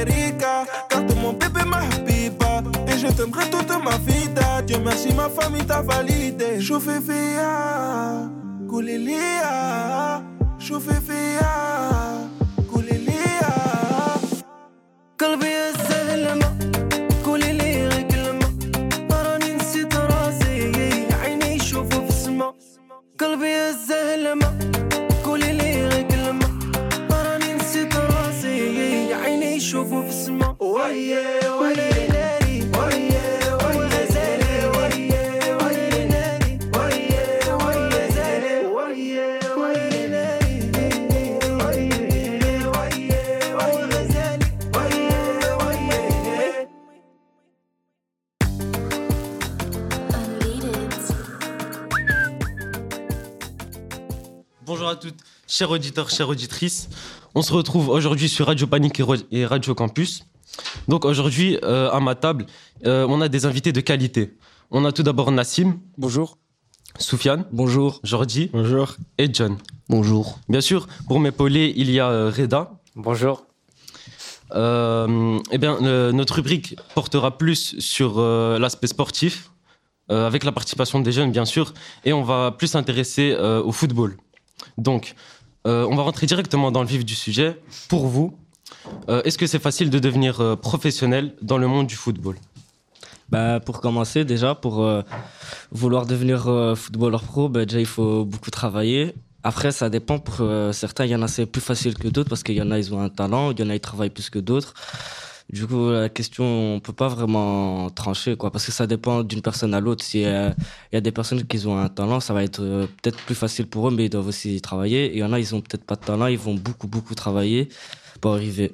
Ou car t'es mon bébé, ma habiba. Et je t'aimerai toute ma vie, Dieu merci, ma famille t'a validé. Fia, koulilia, Bonjour à toutes, chers auditeurs, chères auditrices. On se retrouve aujourd'hui sur Radio Panique et Radio Campus. Donc aujourd'hui, euh, à ma table, euh, on a des invités de qualité. On a tout d'abord Nassim. Bonjour. Soufiane. Bonjour. Jordi. Bonjour. Et John. Bonjour. Bien sûr, pour m'épauler, il y a euh, Reda. Bonjour. Euh, eh bien, euh, notre rubrique portera plus sur euh, l'aspect sportif, euh, avec la participation des jeunes, bien sûr, et on va plus s'intéresser euh, au football. Donc, euh, on va rentrer directement dans le vif du sujet. Pour vous, euh, est-ce que c'est facile de devenir euh, professionnel dans le monde du football? Bah, pour commencer, déjà, pour vouloir devenir footballeur pro, bah, déjà, il faut beaucoup travailler. Après, ça dépend. Pour certains, il y en a, c'est plus facile que d'autres parce qu'il y en a, ils ont un talent. Il y en a, ils travaillent plus que d'autres. Du coup, la question, on peut pas vraiment trancher, quoi, parce que ça dépend d'une personne à l'autre. Si euh, il y a des personnes qui ont un talent, ça va être euh, peut-être plus facile pour eux, mais ils doivent aussi travailler. Et il y en a, ils ont peut-être pas de talent, ils vont beaucoup, beaucoup travailler pour arriver.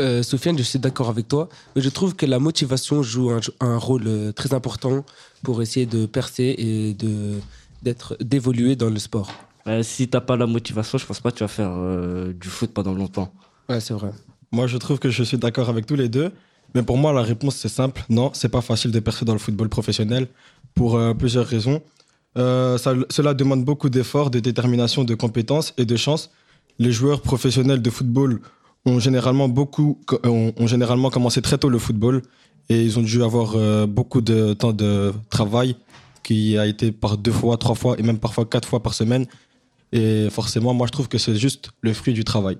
Euh, Sofiane, je suis d'accord avec toi, mais je trouve que la motivation joue un, un rôle euh, très important pour essayer de percer et de d'être d'évoluer dans le sport. Euh, si t'as pas la motivation, je pense pas que tu vas faire euh, du foot pendant longtemps. Ouais, c'est vrai. Moi, je trouve que je suis d'accord avec tous les deux. Mais pour moi, la réponse, c'est simple. Non, c'est pas facile de percer dans le football professionnel pour euh, plusieurs raisons. Euh, cela demande beaucoup d'efforts, de détermination, de compétences et de chance. Les joueurs professionnels de football ont généralement, beaucoup, ont, ont généralement commencé très tôt le football et ils ont dû avoir euh, beaucoup de temps de travail qui a été par deux fois, trois fois et même parfois quatre fois par semaine. Et forcément, moi, je trouve que c'est juste le fruit du travail.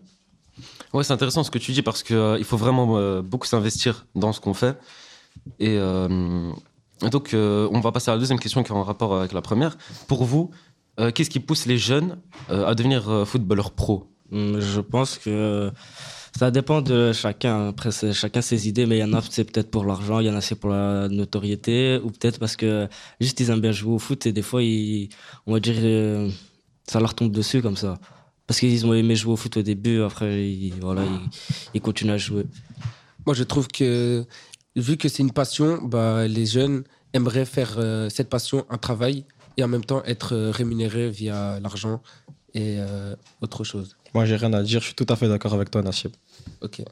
Ouais, c'est intéressant ce que tu dis parce qu'il il faut vraiment euh, beaucoup s'investir dans ce qu'on fait. Et euh, donc, euh, on va passer à la deuxième question qui est en rapport avec la première. Pour vous, euh, qu'est-ce qui pousse les jeunes euh, à devenir euh, footballeurs pro? Hum, Je pense que ça dépend de chacun. Après, chacun ses idées, mais il y en a, c'est peut-être pour l'argent, il y en a, c'est pour la notoriété, ou peut-être parce que juste ils aiment bien jouer au foot et des fois, on va dire, euh, ça leur tombe dessus comme ça. Parce qu'ils ont aimé jouer au foot au début, après, ils, voilà, ils, ils continuent à jouer. Moi, je trouve que vu que c'est une passion, bah, les jeunes aimeraient faire euh, cette passion un travail et en même temps être euh, rémunérés via l'argent et euh, autre chose. Moi, j'ai rien à dire. Je suis tout à fait d'accord avec toi, Nassib. Ok.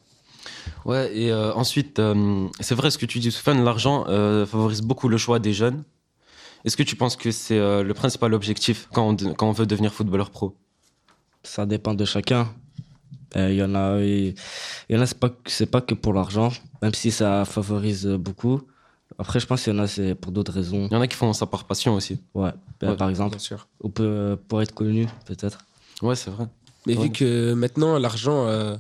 Ouais, et euh, ensuite, euh, c'est vrai ce que tu dis, Sofiane, l'argent euh, favorise beaucoup le choix des jeunes. Est-ce que tu penses que c'est euh, le principal objectif quand on, de- quand on veut devenir footballeur pro? Ça dépend de chacun. Euh, Il y en a, il y en a, c'est pas, c'est pas que pour l'argent, même si ça favorise beaucoup. Après, je pense qu'il y en a, c'est pour d'autres raisons. Il y en a qui font ça par passion aussi. Ouais, ben, Ouais, par exemple. bien sûr. Ou peut, pour être connu, peut-être. Ouais, c'est vrai. Mais Ouais. vu que maintenant, l'argent, euh,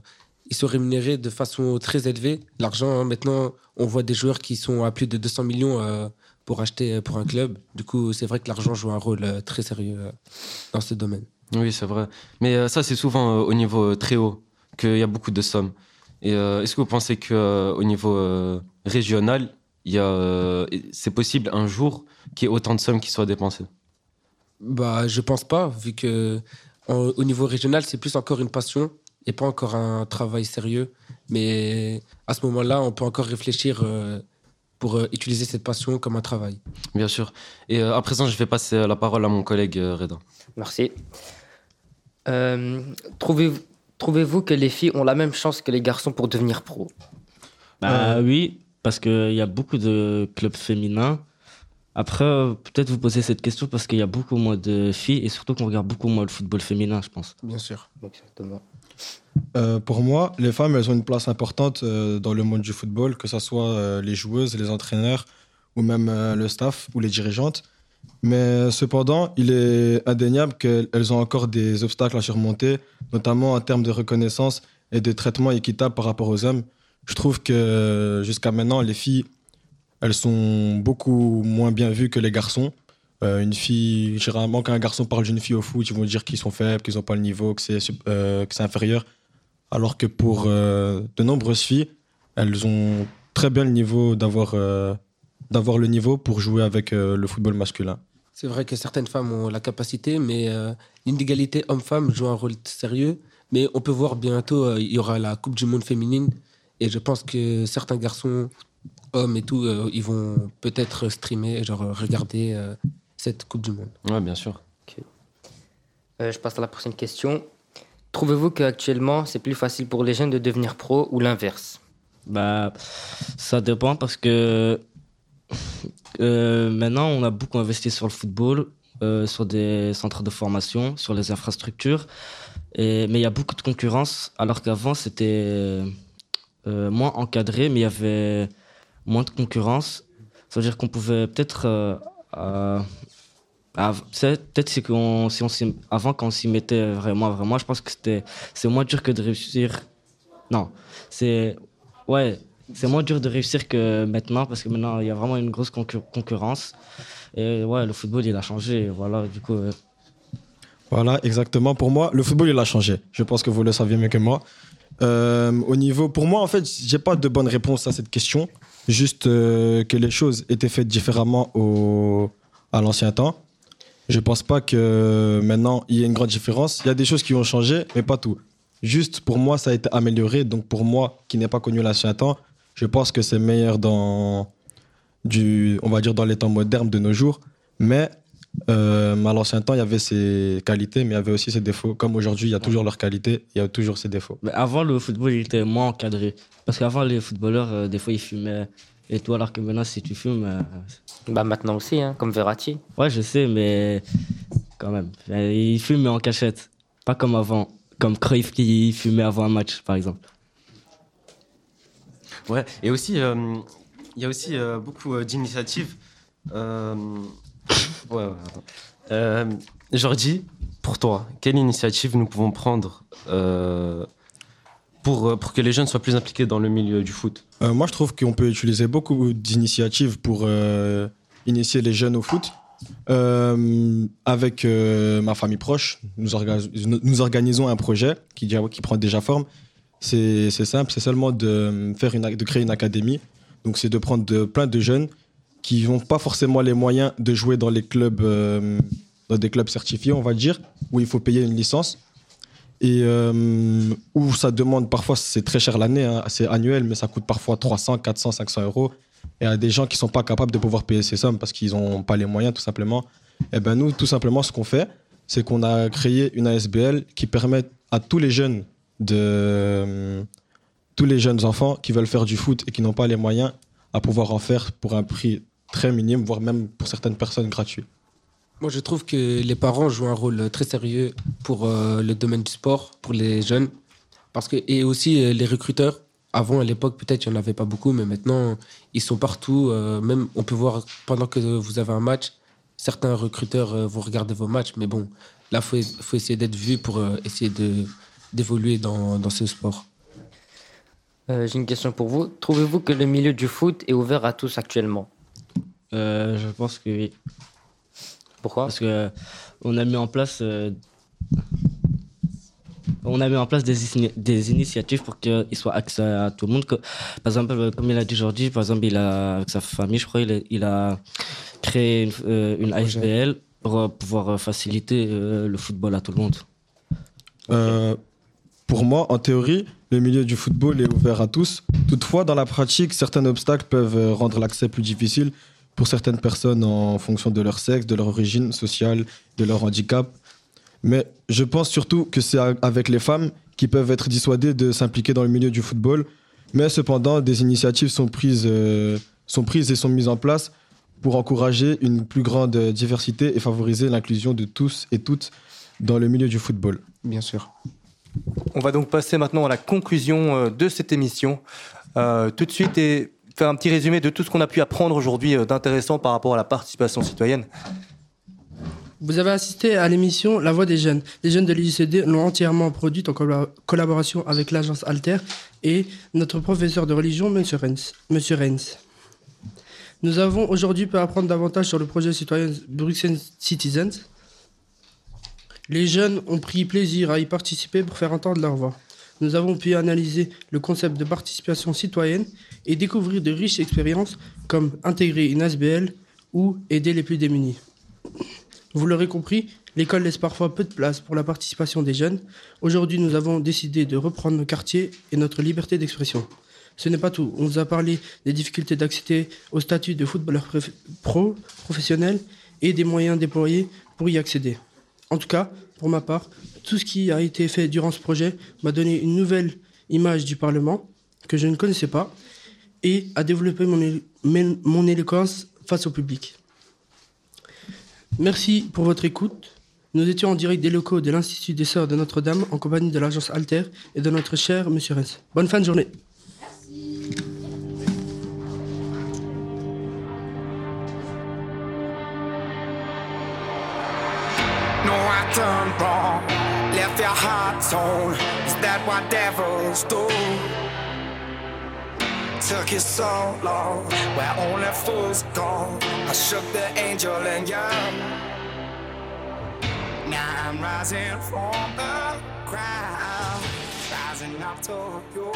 ils sont rémunérés de façon très élevée. L'argent, hein, maintenant, on voit des joueurs qui sont à plus de 200 millions euh, pour acheter euh, pour un club. Du coup, c'est vrai que l'argent joue un rôle euh, très sérieux euh, dans ce domaine. Oui, c'est vrai. Mais euh, ça, c'est souvent euh, au niveau euh, très haut qu'il y a beaucoup de sommes. Et euh, est-ce que vous pensez qu'au niveau euh, régional, il y a, euh, c'est possible un jour qu'il y ait autant de sommes qui soient dépensées? Bah, je pense pas, vu que en- au niveau régional, c'est plus encore une passion et pas encore un travail sérieux. Mais à ce moment-là, on peut encore réfléchir euh, pour euh, utiliser cette passion comme un travail. Bien sûr. Et euh, à présent, je vais passer la parole à mon collègue euh, Reda. Merci. Euh, trouvez- Trouvez-vous que les filles ont la même chance que les garçons pour devenir pro? Bah oui, parce qu'il y a beaucoup de clubs féminins. Après, euh, peut-être vous posez cette question parce qu'il y a beaucoup moins de filles et surtout qu'on regarde beaucoup moins le football féminin, je pense. Bien sûr. Exactement. Euh, pour moi, les femmes, elles ont une place importante euh, dans le monde du football, que ce soit euh, les joueuses, les entraîneurs, ou même euh, le staff ou les dirigeantes. Mais cependant, il est indéniable qu'elles ont encore des obstacles à surmonter, notamment en termes de reconnaissance et de traitement équitable par rapport aux hommes. Je trouve que jusqu'à maintenant, les filles, elles sont beaucoup moins bien vues que les garçons. Euh, une fille, généralement, quand un garçon parle d'une fille au foot, ils vont dire qu'ils sont faibles, qu'ils n'ont pas le niveau, que c'est euh, inférieur. Alors que pour euh, de nombreuses filles, elles ont très bien le niveau d'avoir euh, d'avoir le niveau pour jouer avec euh, le football masculin. C'est vrai que certaines femmes ont la capacité, mais euh, l'inégalité homme-femme joue un rôle sérieux. Mais on peut voir bientôt, euh, il y aura la Coupe du Monde féminine. Et je pense que certains garçons, hommes et tout, euh, ils vont peut-être streamer, genre regarder euh, cette Coupe du Monde. Ouais, bien sûr. Euh, je passe à la prochaine question. Trouvez-vous qu'actuellement, c'est plus facile pour les jeunes de devenir pro ou l'inverse? Bah, ça dépend parce que euh, maintenant, on a beaucoup investi sur le football, euh, sur des centres de formation, sur les infrastructures. Et, mais il y a beaucoup de concurrence, alors qu'avant, c'était euh, moins encadré, mais il y avait moins de concurrence. Ça veut dire qu'on pouvait peut-être. peut-être c'est qu'on, si on avant, quand on s'y mettait vraiment, vraiment, je pense que c'était, c'est moins dur que de réussir. Non, c'est. Ouais, c'est moins dur de réussir que maintenant, parce que maintenant, il y a vraiment une grosse concur- concurrence. Et ouais, le football, il a changé. Voilà, du coup. euh, Voilà, exactement. Pour moi, le football, il a changé. Je pense que vous le saviez mieux que moi. Euh, au niveau, pour moi, en fait, j'ai pas de bonne réponse à cette question. Juste euh, que les choses étaient faites différemment au, à l'ancien temps. Je pense pas que maintenant il y ait une grande différence. Il y a des choses qui ont changé, mais pas tout. Juste pour moi, ça a été amélioré. Donc pour moi, qui n'ai pas connu l'ancien temps, je pense que c'est meilleur dans du, on va dire dans les temps modernes de nos jours. Mais euh, à l'ancien temps, il y avait ses qualités, mais il y avait aussi ses défauts. Comme aujourd'hui, il y a toujours leurs qualités, il y a toujours ses défauts. Mais avant, le football, il était moins encadré. Parce qu'avant, les footballeurs, euh, des fois, ils fumaient et tout, alors que maintenant, si tu fumes. euh, Bah maintenant aussi, hein, comme Verratti. Ouais, je sais, mais quand même. Ils fument mais en cachette. Pas comme avant. Comme Cruyff qui fumait avant un match, par exemple. Ouais, et aussi, euh, il y a aussi euh, beaucoup euh, d'initiatives. Euh, <coughs> Jordi, pour toi, quelle initiative nous pouvons prendre pour, pour que les jeunes soient plus impliqués dans le milieu du foot? Moi, je trouve qu'on peut utiliser beaucoup d'initiatives pour initier les jeunes au foot. Avec ma famille proche, nous, nous organisons un projet qui, qui prend déjà forme. C'est simple, c'est seulement de, faire une, de créer une académie. Donc, c'est de prendre de, plein de jeunes qui n'ont pas forcément les moyens de jouer dans les clubs, euh, dans des clubs certifiés, on va dire, où il faut payer une licence et euh, où ça demande parfois c'est très cher l'année, hein, c'est annuel, mais ça coûte parfois 300, 400, 500 euros. Et a des gens qui sont pas capables de pouvoir payer ces sommes parce qu'ils n'ont pas les moyens tout simplement. Et ben nous, tout simplement, ce qu'on fait, c'est qu'on a créé une ASBL qui permet à tous les jeunes de tous les jeunes enfants qui veulent faire du foot et qui n'ont pas les moyens à pouvoir en faire pour un prix très minime, voire même pour certaines personnes gratuit. Moi, je trouve que les parents jouent un rôle très sérieux pour euh, le domaine du sport, pour les jeunes. Parce que, et aussi euh, les recruteurs. Avant, à l'époque, peut-être, il n'y en avait pas beaucoup, mais maintenant, ils sont partout. euh, même, on peut voir, pendant que vous avez un match, certains recruteurs euh, vont regarder vos matchs. Mais bon, là, faut, faut essayer d'être vu pour euh, essayer de, d'évoluer dans, dans ce sport. Euh, J'ai une question pour vous. Trouvez-vous que le milieu du foot est ouvert à tous actuellement? Euh, je pense que oui. Pourquoi? Parce que euh, on a mis en place. euh, on a mis en place des, des initiatives pour qu'il soit accès à tout le monde. Que, par exemple, comme il a dit aujourd'hui, par exemple, il a, avec sa famille, je crois, il a, il a créé une, euh, une pour pouvoir faciliter euh, le football à tout le monde. Euh, pour moi, en théorie, le milieu du football est ouvert à tous. Toutefois, dans la pratique, certains obstacles peuvent euh, rendre l'accès plus difficile pour certaines personnes en fonction de leur sexe, de leur origine sociale, de leur handicap. Mais je pense surtout que c'est avec les femmes qui peuvent être dissuadées de s'impliquer dans le milieu du football. Mais cependant, des initiatives sont prises, euh, sont prises et sont mises en place pour encourager une plus grande diversité et favoriser l'inclusion de tous et toutes dans le milieu du football. Bien sûr. On va donc passer maintenant à la conclusion euh, de cette émission. Euh, tout de suite, et faire un petit résumé de tout ce qu'on a pu apprendre aujourd'hui euh, d'intéressant par rapport à la participation citoyenne. Vous avez assisté à l'émission La Voix des Jeunes. Les jeunes de l'IUCD l'ont entièrement produite en colla- collaboration avec l'agence Alter et notre professeur de religion, M. Renz. Nous avons aujourd'hui pu apprendre davantage sur le projet citoyen Bruxelles Citizens. Les jeunes ont pris plaisir à y participer pour faire entendre leur voix. Nous avons pu analyser le concept de participation citoyenne et découvrir de riches expériences comme intégrer une ASBL ou aider les plus démunis. Vous l'aurez compris, l'école laisse parfois peu de place pour la participation des jeunes. Aujourd'hui, nous avons décidé de reprendre nos quartiers et notre liberté d'expression. Ce n'est pas tout. On nous a parlé des difficultés d'accéder au statut de footballeur pro, professionnel et des moyens déployés pour y accéder. En tout cas, pour ma part, tout ce qui a été fait durant ce projet m'a donné une nouvelle image du Parlement que je ne connaissais pas et a développé mon, éloquence face au public. Merci pour votre écoute Nous étions en direct des locaux de l'Institut des Sœurs de Notre-Dame en compagnie de l'agence Alter et de notre cher Monsieur Renz. Bonne fin de journée. Wrong. Left your heart torn. Is that what devils do? Took you so long, where only fools go. I shook the angel and young. Now I'm rising from the ground, rising up to you.